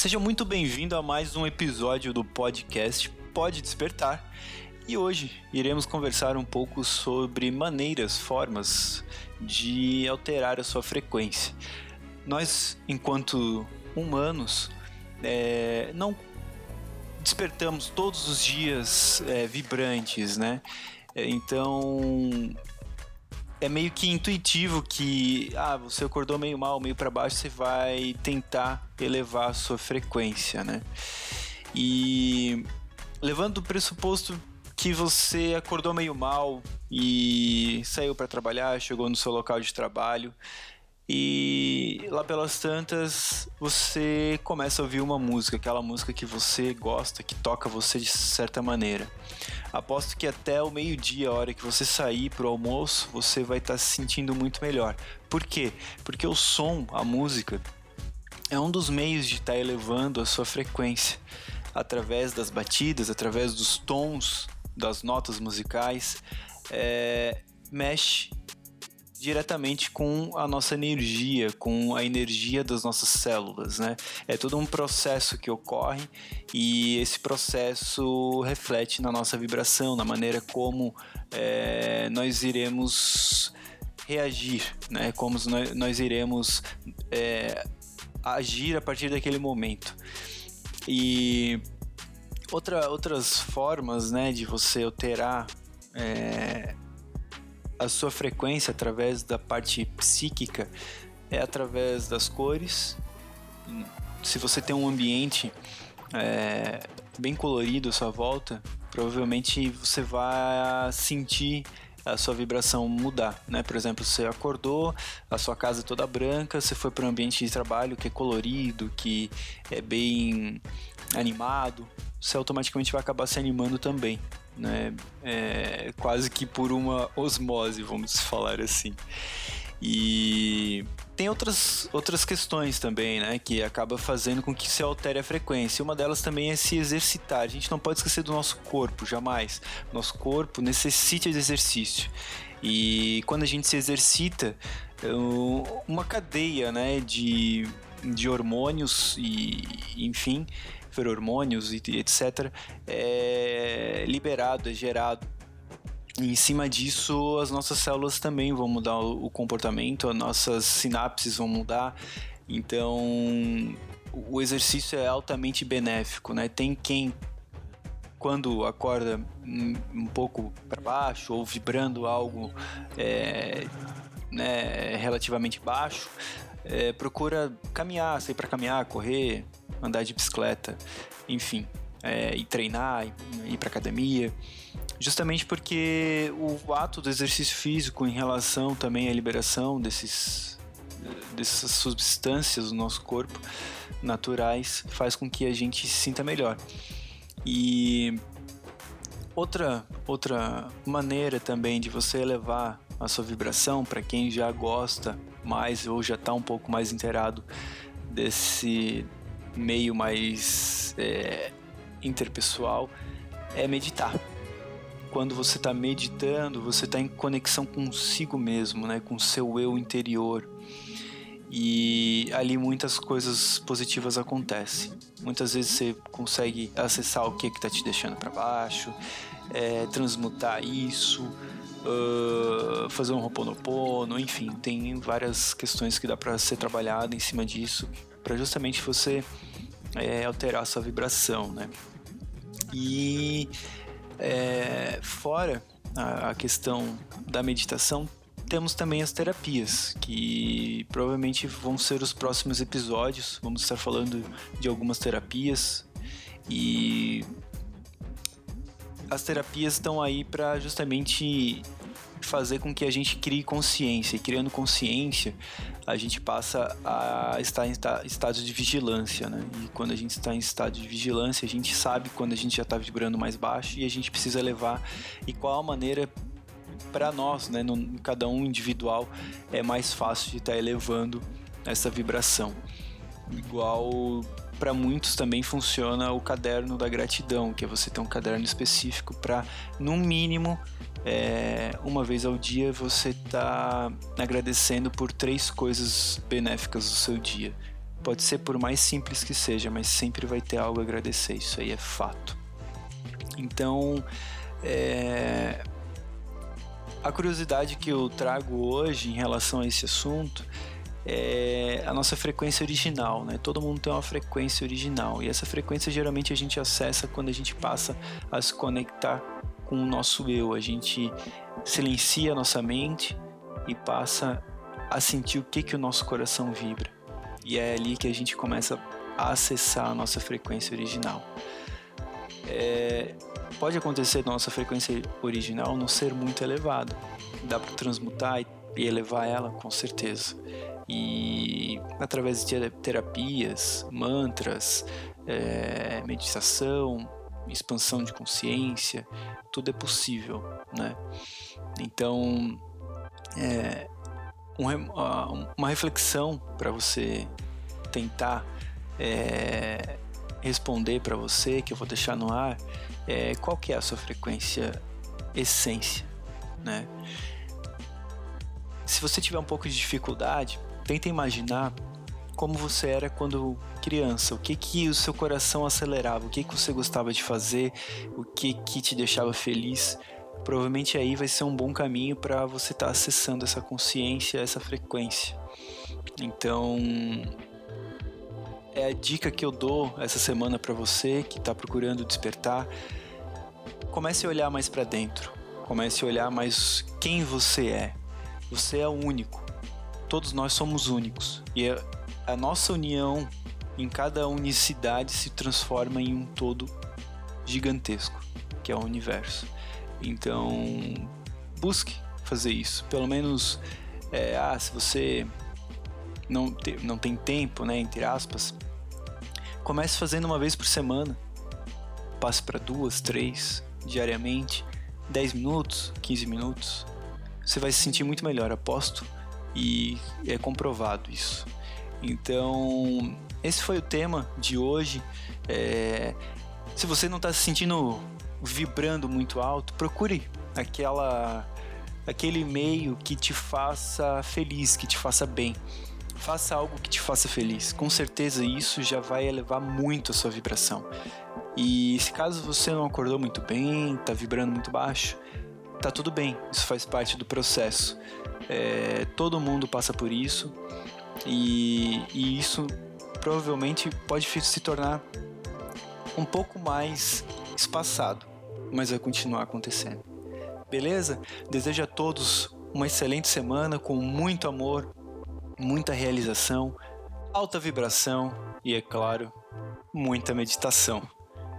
Seja muito bem-vindo a mais um episódio do podcast Pode Despertar. E hoje iremos conversar um pouco sobre maneiras, formas de alterar a sua frequência. Nós, enquanto humanos, é, não despertamos todos os dias é, vibrantes, né? Então é meio que intuitivo que ah, você acordou meio mal, meio para baixo, você vai tentar elevar a sua frequência, né? E levando o pressuposto que você acordou meio mal e saiu para trabalhar, chegou no seu local de trabalho e lá pelas tantas você começa a ouvir uma música, aquela música que você gosta, que toca você de certa maneira. Aposto que até o meio-dia, a hora que você sair pro almoço, você vai estar tá se sentindo muito melhor. Por quê? Porque o som, a música, é um dos meios de estar tá elevando a sua frequência através das batidas, através dos tons das notas musicais, é, mexe diretamente com a nossa energia, com a energia das nossas células, né? É todo um processo que ocorre e esse processo reflete na nossa vibração, na maneira como é, nós iremos reagir, né? Como nós, nós iremos é, agir a partir daquele momento. E outra, outras formas, né, de você alterar é, a sua frequência através da parte psíquica é através das cores. Se você tem um ambiente é, bem colorido à sua volta, provavelmente você vai sentir a sua vibração mudar, né? Por exemplo, você acordou, a sua casa é toda branca, você foi para um ambiente de trabalho que é colorido, que é bem animado, você automaticamente vai acabar se animando também né? É, quase que por uma osmose, vamos falar assim. E tem outras, outras questões também, né, que acaba fazendo com que se altere a frequência. Uma delas também é se exercitar. A gente não pode esquecer do nosso corpo, jamais. Nosso corpo necessita de exercício. E quando a gente se exercita, uma cadeia, né, de, de hormônios e, enfim, feromônios e etc., é liberado, é gerado. E em cima disso, as nossas células também vão mudar o comportamento, as nossas sinapses vão mudar. Então, o exercício é altamente benéfico, né? Tem quem quando acorda um pouco para baixo ou vibrando algo é, né, relativamente baixo, é, procura caminhar, sair para caminhar, correr, andar de bicicleta, enfim, é, ir treinar, ir para academia, justamente porque o ato do exercício físico em relação também à liberação desses dessas substâncias do nosso corpo naturais faz com que a gente se sinta melhor. E outra outra maneira também de você elevar a sua vibração para quem já gosta mais ou já está um pouco mais inteirado desse meio mais é, interpessoal é meditar. Quando você está meditando, você está em conexão consigo mesmo, né, com o seu eu interior. E ali muitas coisas positivas acontecem. Muitas vezes você consegue acessar o que está te deixando para baixo, é, transmutar isso, uh, fazer um roponopono, enfim, tem várias questões que dá para ser trabalhado em cima disso, para justamente você é, alterar a sua vibração, né? E é, fora a, a questão da meditação, temos também as terapias, que provavelmente vão ser os próximos episódios. Vamos estar falando de algumas terapias e as terapias estão aí para justamente fazer com que a gente crie consciência. E criando consciência, a gente passa a estar em estado de vigilância, né? E quando a gente está em estado de vigilância, a gente sabe quando a gente já está vibrando mais baixo e a gente precisa levar e qual a maneira para nós, né, no, cada um individual, é mais fácil de estar tá elevando essa vibração. Igual para muitos também funciona o caderno da gratidão, que é você ter um caderno específico para, no mínimo, é, uma vez ao dia você está agradecendo por três coisas benéficas do seu dia. Pode ser por mais simples que seja, mas sempre vai ter algo a agradecer, isso aí é fato. Então, é... a curiosidade que eu trago hoje em relação a esse assunto é a nossa frequência original, né? Todo mundo tem uma frequência original e essa frequência geralmente a gente acessa quando a gente passa a se conectar com o nosso eu. A gente silencia a nossa mente e passa a sentir o que que o nosso coração vibra. E é ali que a gente começa a acessar a nossa frequência original. É, pode acontecer nossa frequência original não ser muito elevada. Dá para transmutar e elevar ela, com certeza e através de terapias, mantras, é, meditação, expansão de consciência, tudo é possível, né? Então, é, um, uma reflexão para você tentar é, responder para você, que eu vou deixar no ar, é qual que é a sua frequência essência, né? Se você tiver um pouco de dificuldade, tenta imaginar como você era quando criança, o que que o seu coração acelerava, o que que você gostava de fazer, o que que te deixava feliz. Provavelmente aí vai ser um bom caminho para você estar tá acessando essa consciência, essa frequência. Então, é a dica que eu dou essa semana para você que está procurando despertar. Comece a olhar mais para dentro. Comece a olhar mais quem você é. Você é único todos nós somos únicos. E a nossa união em cada unicidade se transforma em um todo gigantesco, que é o universo. Então, busque fazer isso. Pelo menos, é, ah, se você não, te, não tem tempo, né, entre aspas, comece fazendo uma vez por semana. Passe para duas, três, diariamente, 10 minutos, 15 minutos. Você vai se sentir muito melhor, aposto e é comprovado isso. Então, esse foi o tema de hoje. É, se você não está se sentindo vibrando muito alto, procure aquela aquele meio que te faça feliz, que te faça bem. Faça algo que te faça feliz. Com certeza isso já vai elevar muito a sua vibração. E se caso você não acordou muito bem, está vibrando muito baixo, tá tudo bem. Isso faz parte do processo. É, todo mundo passa por isso e, e isso provavelmente pode se tornar um pouco mais espaçado, mas vai continuar acontecendo. Beleza? Desejo a todos uma excelente semana com muito amor, muita realização, alta vibração e, é claro, muita meditação.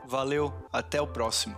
Valeu, até o próximo.